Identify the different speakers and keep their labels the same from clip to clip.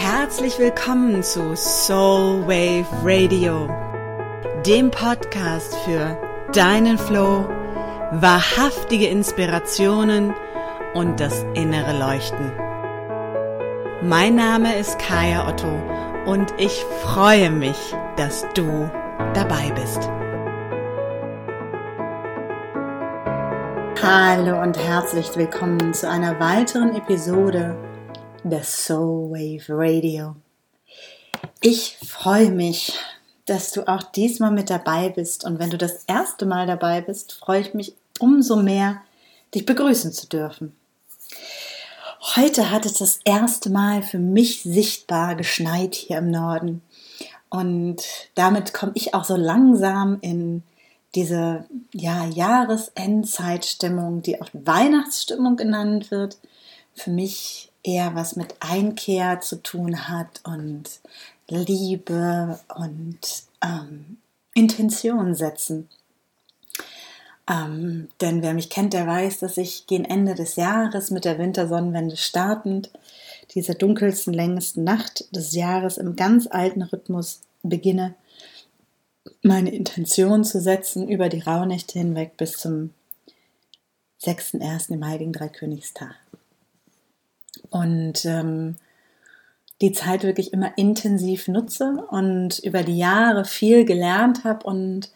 Speaker 1: herzlich willkommen zu Soul Wave Radio, dem Podcast für deinen Flow, wahrhaftige Inspirationen und das innere Leuchten. Mein Name ist Kaya Otto und ich freue mich, dass du dabei bist. Hallo und herzlich willkommen zu einer weiteren Episode des Soul Wave Radio. Ich freue mich, dass du auch diesmal mit dabei bist und wenn du das erste Mal dabei bist, freue ich mich umso mehr, dich begrüßen zu dürfen. Heute hat es das erste Mal für mich sichtbar geschneit hier im Norden und damit komme ich auch so langsam in diese ja, Jahresendzeitstimmung, die auch Weihnachtsstimmung genannt wird, für mich eher was mit Einkehr zu tun hat und Liebe und ähm, Intention setzen. Ähm, denn wer mich kennt, der weiß, dass ich gegen Ende des Jahres mit der Wintersonnenwende startend, dieser dunkelsten, längsten Nacht des Jahres im ganz alten Rhythmus beginne, meine Intention zu setzen über die Rauhnächte hinweg bis zum 6.1. im Heiligen Dreikönigstag. Und ähm, die Zeit wirklich immer intensiv nutze und über die Jahre viel gelernt habe und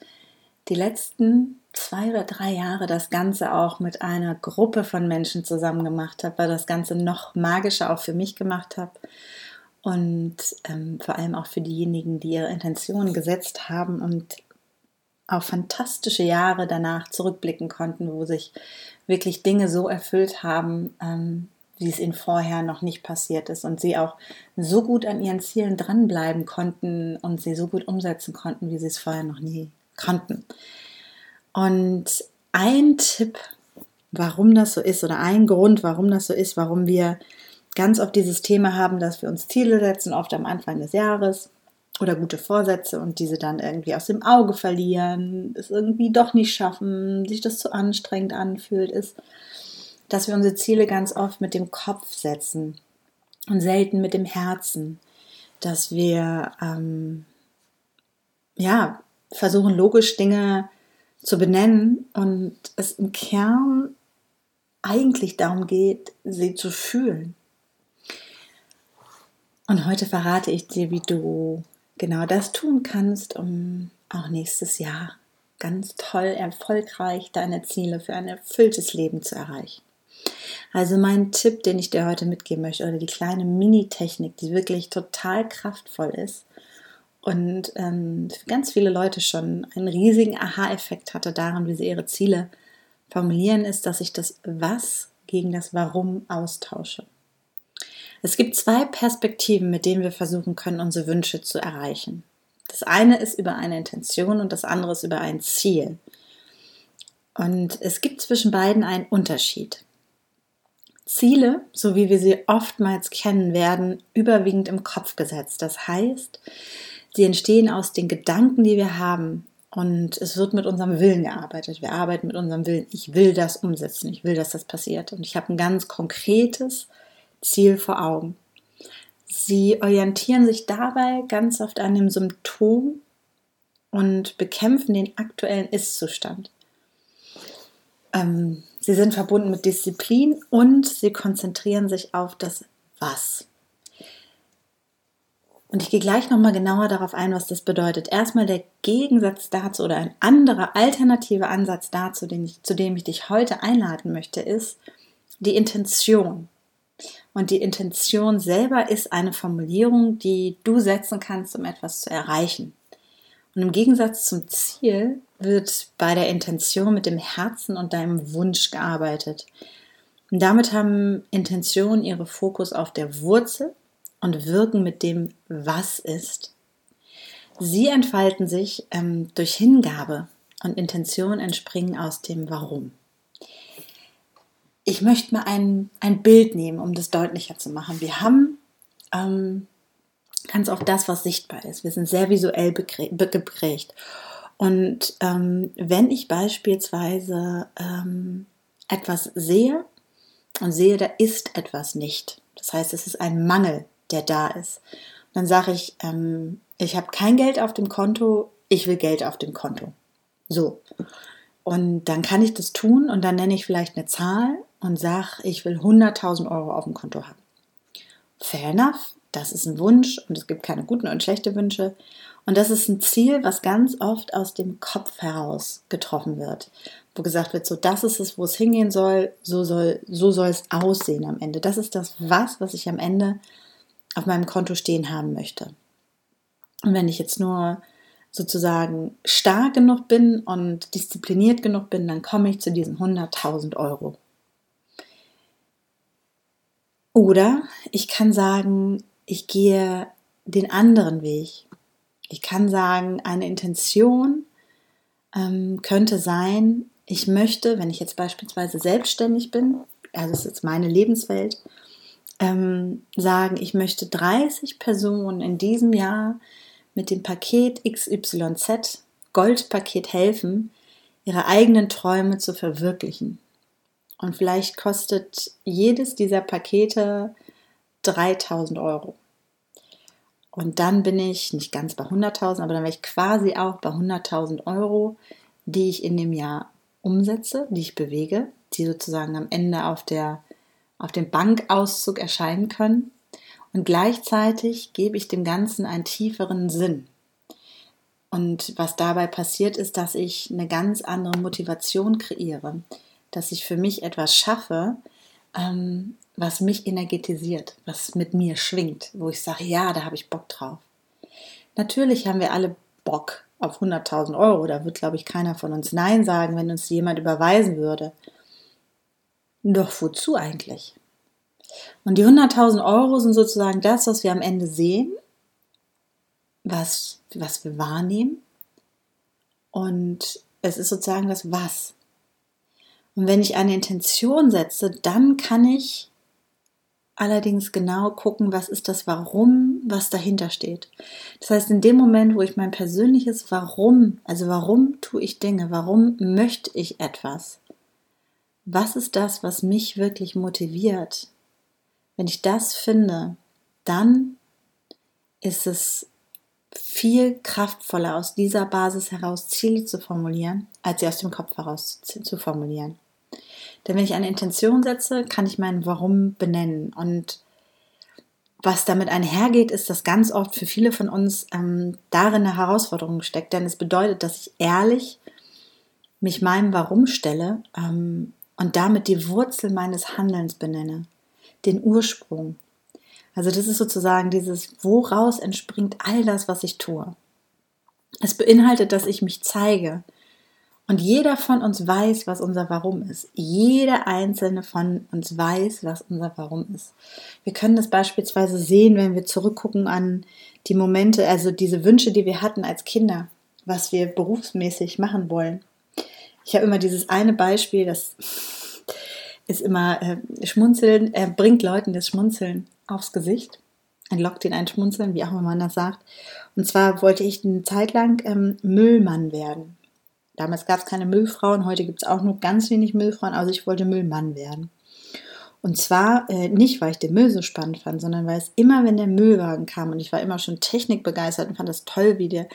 Speaker 1: die letzten zwei oder drei Jahre das Ganze auch mit einer Gruppe von Menschen zusammen gemacht habe, weil das Ganze noch magischer auch für mich gemacht habe und ähm, vor allem auch für diejenigen, die ihre Intentionen gesetzt haben und auf fantastische Jahre danach zurückblicken konnten, wo sich wirklich Dinge so erfüllt haben, ähm, wie es ihnen vorher noch nicht passiert ist und sie auch so gut an ihren Zielen dranbleiben konnten und sie so gut umsetzen konnten, wie sie es vorher noch nie konnten. Und ein Tipp, warum das so ist oder ein Grund, warum das so ist, warum wir ganz oft dieses Thema haben, dass wir uns Ziele setzen, oft am Anfang des Jahres oder gute Vorsätze und diese dann irgendwie aus dem Auge verlieren, es irgendwie doch nicht schaffen, sich das zu anstrengend anfühlt, ist, dass wir unsere Ziele ganz oft mit dem Kopf setzen und selten mit dem Herzen, dass wir ähm, ja versuchen logisch Dinge zu benennen und es im Kern eigentlich darum geht, sie zu fühlen. Und heute verrate ich dir, wie du genau das tun kannst, um auch nächstes Jahr ganz toll, erfolgreich deine Ziele für ein erfülltes Leben zu erreichen. Also mein Tipp, den ich dir heute mitgeben möchte, oder die kleine Mini-Technik, die wirklich total kraftvoll ist und ähm, für ganz viele Leute schon einen riesigen Aha-Effekt hatte daran, wie sie ihre Ziele formulieren, ist, dass ich das Was gegen das Warum austausche. Es gibt zwei Perspektiven, mit denen wir versuchen können, unsere Wünsche zu erreichen. Das eine ist über eine Intention und das andere ist über ein Ziel. Und es gibt zwischen beiden einen Unterschied. Ziele, so wie wir sie oftmals kennen, werden überwiegend im Kopf gesetzt. Das heißt, sie entstehen aus den Gedanken, die wir haben. Und es wird mit unserem Willen gearbeitet. Wir arbeiten mit unserem Willen. Ich will das umsetzen. Ich will, dass das passiert. Und ich habe ein ganz konkretes Ziel vor Augen. Sie orientieren sich dabei ganz oft an dem Symptom und bekämpfen den aktuellen Ist-Zustand. Ähm, sie sind verbunden mit Disziplin und sie konzentrieren sich auf das Was. Und ich gehe gleich nochmal genauer darauf ein, was das bedeutet. Erstmal der Gegensatz dazu oder ein anderer alternativer Ansatz dazu, ich, zu dem ich dich heute einladen möchte, ist die Intention. Und die Intention selber ist eine Formulierung, die du setzen kannst, um etwas zu erreichen. Und im Gegensatz zum Ziel wird bei der Intention mit dem Herzen und deinem Wunsch gearbeitet. Und damit haben Intentionen ihre Fokus auf der Wurzel und wirken mit dem Was ist. Sie entfalten sich ähm, durch Hingabe und Intentionen entspringen aus dem Warum ich möchte mal ein, ein Bild nehmen, um das deutlicher zu machen. Wir haben ähm, ganz oft das, was sichtbar ist. Wir sind sehr visuell geprägt. Und ähm, wenn ich beispielsweise ähm, etwas sehe und sehe, da ist etwas nicht, das heißt, es ist ein Mangel der da ist. Dann sage ich, ähm, ich habe kein Geld auf dem Konto, ich will Geld auf dem Konto. So. Und dann kann ich das tun und dann nenne ich vielleicht eine Zahl und sage, ich will 100.000 Euro auf dem Konto haben. Fair enough, das ist ein Wunsch und es gibt keine guten und schlechte Wünsche. Und das ist ein Ziel, was ganz oft aus dem Kopf heraus getroffen wird, wo gesagt wird, so das ist es, wo es hingehen soll, so soll, so soll es aussehen am Ende. Das ist das was, was ich am Ende auf meinem Konto stehen haben möchte. Und wenn ich jetzt nur sozusagen stark genug bin und diszipliniert genug bin, dann komme ich zu diesen 100.000 Euro. Oder ich kann sagen, ich gehe den anderen Weg. Ich kann sagen, eine Intention ähm, könnte sein, ich möchte, wenn ich jetzt beispielsweise selbstständig bin, also ist jetzt meine Lebenswelt, ähm, sagen, ich möchte 30 Personen in diesem Jahr mit dem Paket XYZ Goldpaket helfen, ihre eigenen Träume zu verwirklichen. Und vielleicht kostet jedes dieser Pakete 3000 Euro. Und dann bin ich nicht ganz bei 100.000, aber dann wäre ich quasi auch bei 100.000 Euro, die ich in dem Jahr umsetze, die ich bewege, die sozusagen am Ende auf, der, auf dem Bankauszug erscheinen können. Und gleichzeitig gebe ich dem Ganzen einen tieferen Sinn. Und was dabei passiert, ist, dass ich eine ganz andere Motivation kreiere, dass ich für mich etwas schaffe, ähm, was mich energetisiert, was mit mir schwingt, wo ich sage, ja, da habe ich Bock drauf. Natürlich haben wir alle Bock auf 100.000 Euro. Da wird, glaube ich, keiner von uns Nein sagen, wenn uns jemand überweisen würde. Doch wozu eigentlich? Und die 100.000 Euro sind sozusagen das, was wir am Ende sehen, was, was wir wahrnehmen. Und es ist sozusagen das Was. Und wenn ich eine Intention setze, dann kann ich allerdings genau gucken, was ist das Warum, was dahinter steht. Das heißt, in dem Moment, wo ich mein persönliches Warum, also warum tue ich Dinge, warum möchte ich etwas, was ist das, was mich wirklich motiviert, wenn ich das finde, dann ist es viel kraftvoller, aus dieser Basis heraus Ziele zu formulieren, als sie aus dem Kopf heraus zu formulieren. Denn wenn ich eine Intention setze, kann ich mein Warum benennen. Und was damit einhergeht, ist, dass ganz oft für viele von uns ähm, darin eine Herausforderung steckt. Denn es bedeutet, dass ich ehrlich mich meinem Warum stelle ähm, und damit die Wurzel meines Handelns benenne, den Ursprung. Also das ist sozusagen dieses, woraus entspringt all das, was ich tue. Es beinhaltet, dass ich mich zeige, und jeder von uns weiß, was unser Warum ist. Jeder einzelne von uns weiß, was unser Warum ist. Wir können das beispielsweise sehen, wenn wir zurückgucken an die Momente, also diese Wünsche, die wir hatten als Kinder, was wir berufsmäßig machen wollen. Ich habe immer dieses eine Beispiel, das ist immer äh, Schmunzeln, äh, bringt Leuten das Schmunzeln aufs Gesicht, entlockt ihnen ein Schmunzeln, wie auch immer man das sagt. Und zwar wollte ich eine Zeit lang ähm, Müllmann werden. Damals gab es keine Müllfrauen, heute gibt es auch nur ganz wenig Müllfrauen, also ich wollte Müllmann werden. Und zwar äh, nicht, weil ich den Müll so spannend fand, sondern weil es immer, wenn der Müllwagen kam und ich war immer schon technikbegeistert und fand es toll, wie der,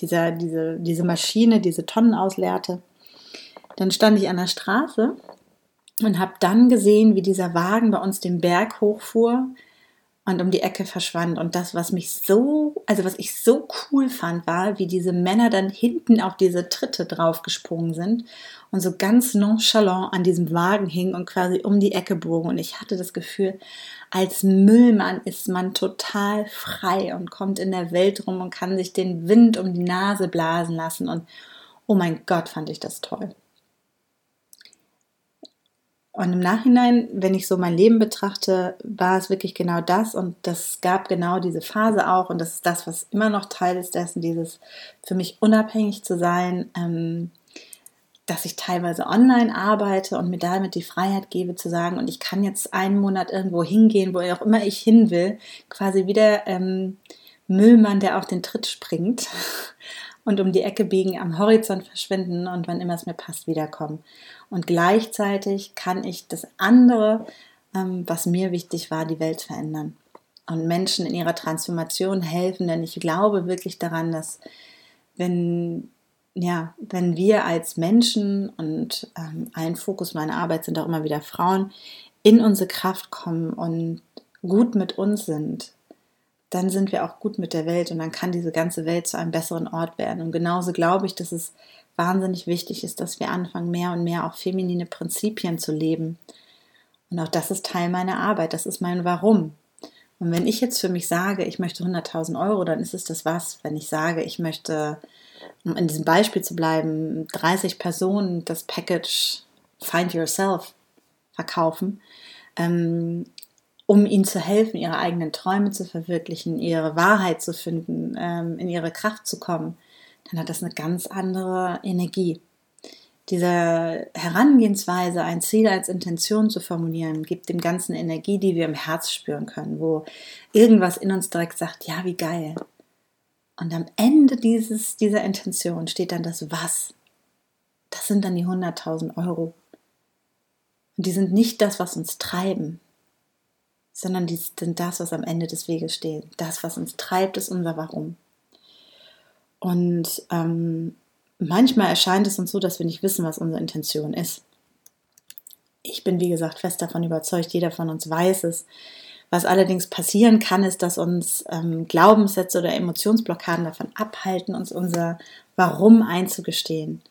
Speaker 1: dieser, diese, diese Maschine diese Tonnen ausleerte, dann stand ich an der Straße und habe dann gesehen, wie dieser Wagen bei uns den Berg hochfuhr und um die Ecke verschwand. Und das, was mich so, also was ich so cool fand, war, wie diese Männer dann hinten auf diese Tritte draufgesprungen sind und so ganz nonchalant an diesem Wagen hingen und quasi um die Ecke bogen. Und ich hatte das Gefühl, als Müllmann ist man total frei und kommt in der Welt rum und kann sich den Wind um die Nase blasen lassen. Und oh mein Gott, fand ich das toll. Und im Nachhinein, wenn ich so mein Leben betrachte, war es wirklich genau das. Und das gab genau diese Phase auch. Und das ist das, was immer noch Teil ist dessen, dieses für mich unabhängig zu sein, ähm, dass ich teilweise online arbeite und mir damit die Freiheit gebe zu sagen, und ich kann jetzt einen Monat irgendwo hingehen, wo auch immer ich hin will, quasi wie der ähm, Müllmann, der auf den Tritt springt und um die Ecke biegen, am Horizont verschwinden und wann immer es mir passt, wiederkommen. Und gleichzeitig kann ich das andere, ähm, was mir wichtig war, die Welt verändern. und Menschen in ihrer Transformation helfen, denn ich glaube wirklich daran, dass wenn ja, wenn wir als Menschen und ähm, ein Fokus meiner Arbeit sind auch immer wieder Frauen, in unsere Kraft kommen und gut mit uns sind, dann sind wir auch gut mit der Welt und dann kann diese ganze Welt zu einem besseren Ort werden. Und genauso glaube ich, dass es wahnsinnig wichtig ist, dass wir anfangen, mehr und mehr auch feminine Prinzipien zu leben. Und auch das ist Teil meiner Arbeit, das ist mein Warum. Und wenn ich jetzt für mich sage, ich möchte 100.000 Euro, dann ist es das was. Wenn ich sage, ich möchte, um in diesem Beispiel zu bleiben, 30 Personen das Package Find Yourself verkaufen, ähm, um ihnen zu helfen, ihre eigenen Träume zu verwirklichen, ihre Wahrheit zu finden, ähm, in ihre Kraft zu kommen, dann hat das eine ganz andere Energie. Diese Herangehensweise, ein Ziel als Intention zu formulieren, gibt dem Ganzen Energie, die wir im Herz spüren können, wo irgendwas in uns direkt sagt, ja, wie geil. Und am Ende dieses, dieser Intention steht dann das Was. Das sind dann die 100.000 Euro. Und die sind nicht das, was uns treiben, sondern die sind das, was am Ende des Weges steht. Das, was uns treibt, ist unser Warum. Und ähm, manchmal erscheint es uns so, dass wir nicht wissen, was unsere Intention ist. Ich bin, wie gesagt, fest davon überzeugt, jeder von uns weiß es. Was allerdings passieren kann, ist, dass uns ähm, Glaubenssätze oder Emotionsblockaden davon abhalten, uns unser Warum einzugestehen.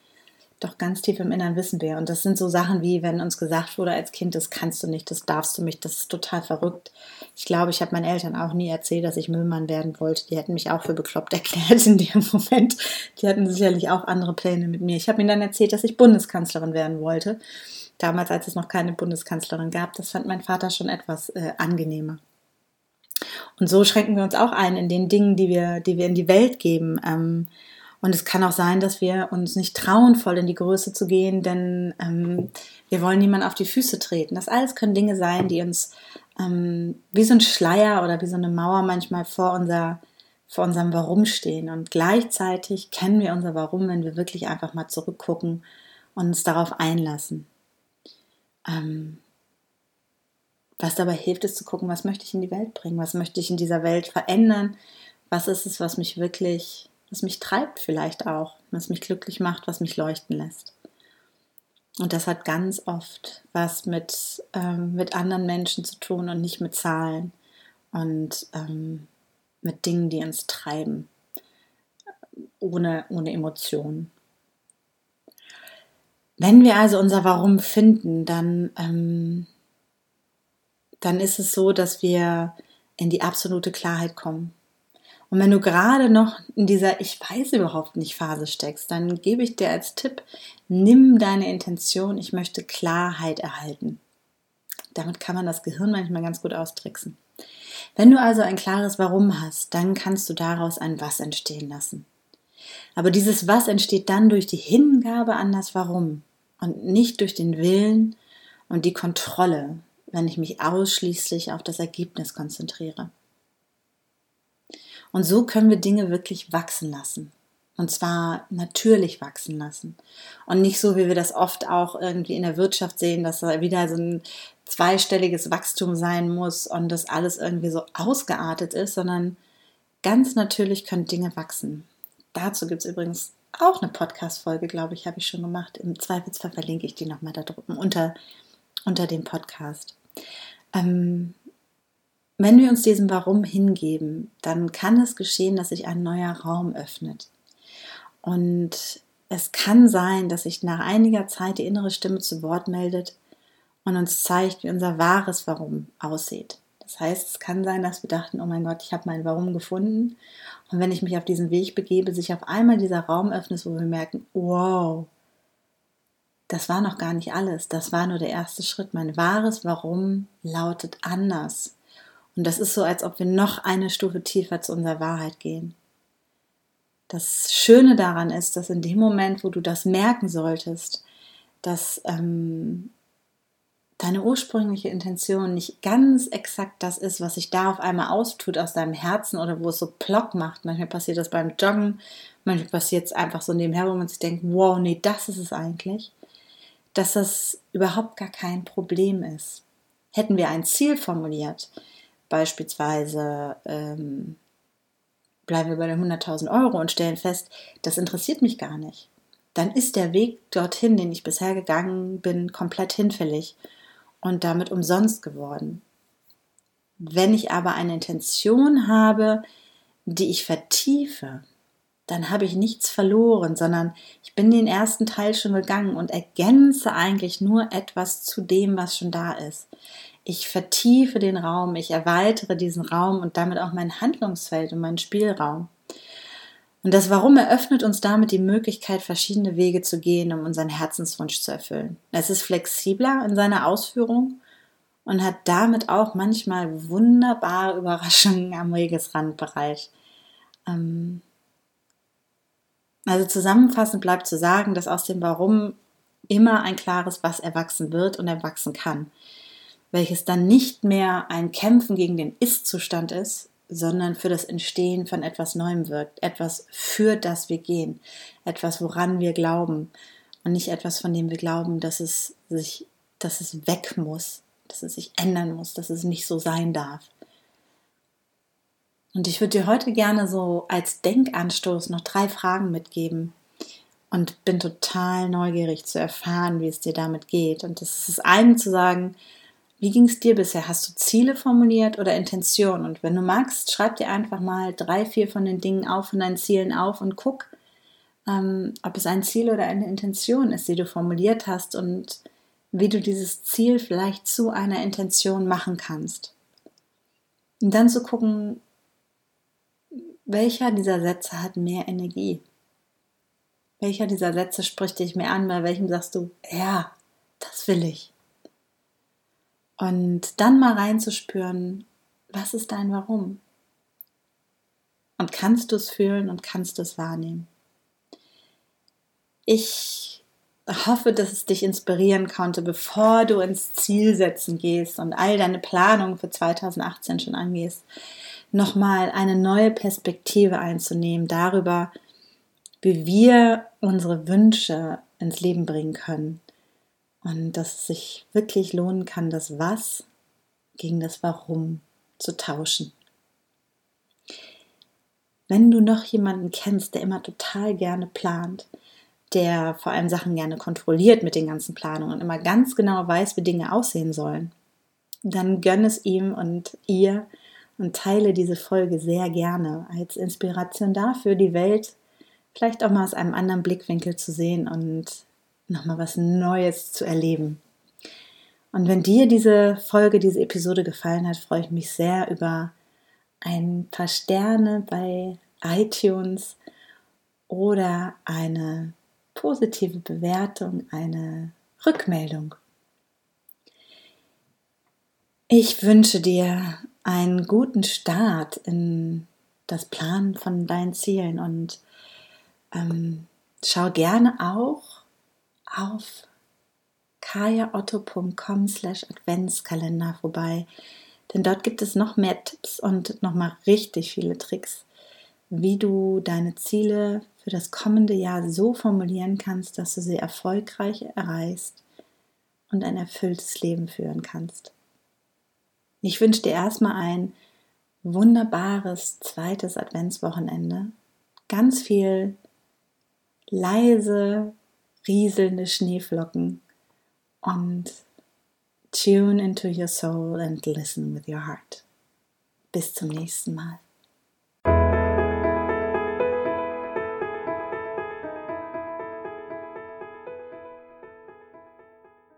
Speaker 1: Doch ganz tief im Innern wissen wir. Und das sind so Sachen wie, wenn uns gesagt wurde als Kind, das kannst du nicht, das darfst du nicht, das ist total verrückt. Ich glaube, ich habe meinen Eltern auch nie erzählt, dass ich Müllmann werden wollte. Die hätten mich auch für bekloppt erklärt in dem Moment. Die hatten sicherlich auch andere Pläne mit mir. Ich habe ihnen dann erzählt, dass ich Bundeskanzlerin werden wollte. Damals, als es noch keine Bundeskanzlerin gab. Das fand mein Vater schon etwas äh, angenehmer. Und so schränken wir uns auch ein in den Dingen, die wir, die wir in die Welt geben. Ähm, und es kann auch sein, dass wir uns nicht trauen, voll in die Größe zu gehen, denn ähm, wir wollen niemand auf die Füße treten. Das alles können Dinge sein, die uns ähm, wie so ein Schleier oder wie so eine Mauer manchmal vor, unser, vor unserem Warum stehen. Und gleichzeitig kennen wir unser Warum, wenn wir wirklich einfach mal zurückgucken und uns darauf einlassen. Ähm, was dabei hilft, ist zu gucken, was möchte ich in die Welt bringen, was möchte ich in dieser Welt verändern, was ist es, was mich wirklich was mich treibt vielleicht auch, was mich glücklich macht, was mich leuchten lässt. Und das hat ganz oft was mit, ähm, mit anderen Menschen zu tun und nicht mit Zahlen und ähm, mit Dingen, die uns treiben, ohne, ohne Emotionen. Wenn wir also unser Warum finden, dann, ähm, dann ist es so, dass wir in die absolute Klarheit kommen. Und wenn du gerade noch in dieser Ich weiß überhaupt nicht Phase steckst, dann gebe ich dir als Tipp, nimm deine Intention, ich möchte Klarheit erhalten. Damit kann man das Gehirn manchmal ganz gut austricksen. Wenn du also ein klares Warum hast, dann kannst du daraus ein Was entstehen lassen. Aber dieses Was entsteht dann durch die Hingabe an das Warum und nicht durch den Willen und die Kontrolle, wenn ich mich ausschließlich auf das Ergebnis konzentriere. Und so können wir Dinge wirklich wachsen lassen. Und zwar natürlich wachsen lassen. Und nicht so, wie wir das oft auch irgendwie in der Wirtschaft sehen, dass da wieder so ein zweistelliges Wachstum sein muss und das alles irgendwie so ausgeartet ist, sondern ganz natürlich können Dinge wachsen. Dazu gibt es übrigens auch eine Podcast-Folge, glaube ich, habe ich schon gemacht. Im Zweifelsfall verlinke ich die nochmal da drüben unter, unter dem Podcast. Ähm, wenn wir uns diesem Warum hingeben, dann kann es geschehen, dass sich ein neuer Raum öffnet. Und es kann sein, dass sich nach einiger Zeit die innere Stimme zu Wort meldet und uns zeigt, wie unser wahres Warum aussieht. Das heißt, es kann sein, dass wir dachten, oh mein Gott, ich habe mein Warum gefunden. Und wenn ich mich auf diesen Weg begebe, sich auf einmal dieser Raum öffnet, wo wir merken, wow, das war noch gar nicht alles. Das war nur der erste Schritt. Mein wahres Warum lautet anders. Und das ist so, als ob wir noch eine Stufe tiefer zu unserer Wahrheit gehen. Das Schöne daran ist, dass in dem Moment, wo du das merken solltest, dass ähm, deine ursprüngliche Intention nicht ganz exakt das ist, was sich da auf einmal austut aus deinem Herzen oder wo es so plock macht. Manchmal passiert das beim Joggen, manchmal passiert es einfach so nebenher, wo man sich denkt, wow, nee, das ist es eigentlich. Dass das überhaupt gar kein Problem ist. Hätten wir ein Ziel formuliert, beispielsweise ähm, bleiben wir bei den 100.000 Euro und stellen fest, das interessiert mich gar nicht, dann ist der Weg dorthin, den ich bisher gegangen bin, komplett hinfällig und damit umsonst geworden. Wenn ich aber eine Intention habe, die ich vertiefe, dann habe ich nichts verloren, sondern ich bin den ersten Teil schon gegangen und ergänze eigentlich nur etwas zu dem, was schon da ist. Ich vertiefe den Raum, ich erweitere diesen Raum und damit auch mein Handlungsfeld und meinen Spielraum. Und das Warum eröffnet uns damit die Möglichkeit, verschiedene Wege zu gehen, um unseren Herzenswunsch zu erfüllen. Es ist flexibler in seiner Ausführung und hat damit auch manchmal wunderbare Überraschungen am Wegesrandbereich. Ähm, also zusammenfassend bleibt zu sagen, dass aus dem Warum immer ein klares Was erwachsen wird und erwachsen kann, welches dann nicht mehr ein Kämpfen gegen den Ist-Zustand ist, sondern für das Entstehen von etwas Neuem wirkt, etwas für das wir gehen, etwas woran wir glauben und nicht etwas von dem wir glauben, dass es sich, dass es weg muss, dass es sich ändern muss, dass es nicht so sein darf. Und ich würde dir heute gerne so als Denkanstoß noch drei Fragen mitgeben und bin total neugierig zu erfahren, wie es dir damit geht. Und das ist das eine zu sagen, wie ging es dir bisher? Hast du Ziele formuliert oder Intentionen? Und wenn du magst, schreib dir einfach mal drei, vier von den Dingen auf, von deinen Zielen auf und guck, ähm, ob es ein Ziel oder eine Intention ist, die du formuliert hast und wie du dieses Ziel vielleicht zu einer Intention machen kannst. Und dann zu gucken, welcher dieser Sätze hat mehr Energie? Welcher dieser Sätze spricht dich mehr an? Bei welchem sagst du, ja, das will ich? Und dann mal reinzuspüren, was ist dein Warum? Und kannst du es fühlen und kannst du es wahrnehmen? Ich hoffe, dass es dich inspirieren konnte, bevor du ins Zielsetzen gehst und all deine Planungen für 2018 schon angehst, nochmal eine neue Perspektive einzunehmen darüber, wie wir unsere Wünsche ins Leben bringen können. Und dass es sich wirklich lohnen kann, das Was gegen das Warum zu tauschen. Wenn du noch jemanden kennst, der immer total gerne plant, der vor allem Sachen gerne kontrolliert mit den ganzen Planungen und immer ganz genau weiß, wie Dinge aussehen sollen, dann gönn es ihm und ihr, und teile diese Folge sehr gerne als Inspiration dafür, die Welt vielleicht auch mal aus einem anderen Blickwinkel zu sehen und nochmal was Neues zu erleben. Und wenn dir diese Folge, diese Episode gefallen hat, freue ich mich sehr über ein paar Sterne bei iTunes oder eine positive Bewertung, eine Rückmeldung. Ich wünsche dir einen guten Start in das Planen von deinen Zielen und ähm, schau gerne auch auf kajaotto.com slash Adventskalender vorbei, denn dort gibt es noch mehr Tipps und noch mal richtig viele Tricks, wie du deine Ziele für das kommende Jahr so formulieren kannst, dass du sie erfolgreich erreichst und ein erfülltes Leben führen kannst. Ich wünsche dir erstmal ein wunderbares zweites Adventswochenende. Ganz viel leise, rieselnde Schneeflocken und tune into your soul and listen with your heart. Bis zum nächsten Mal.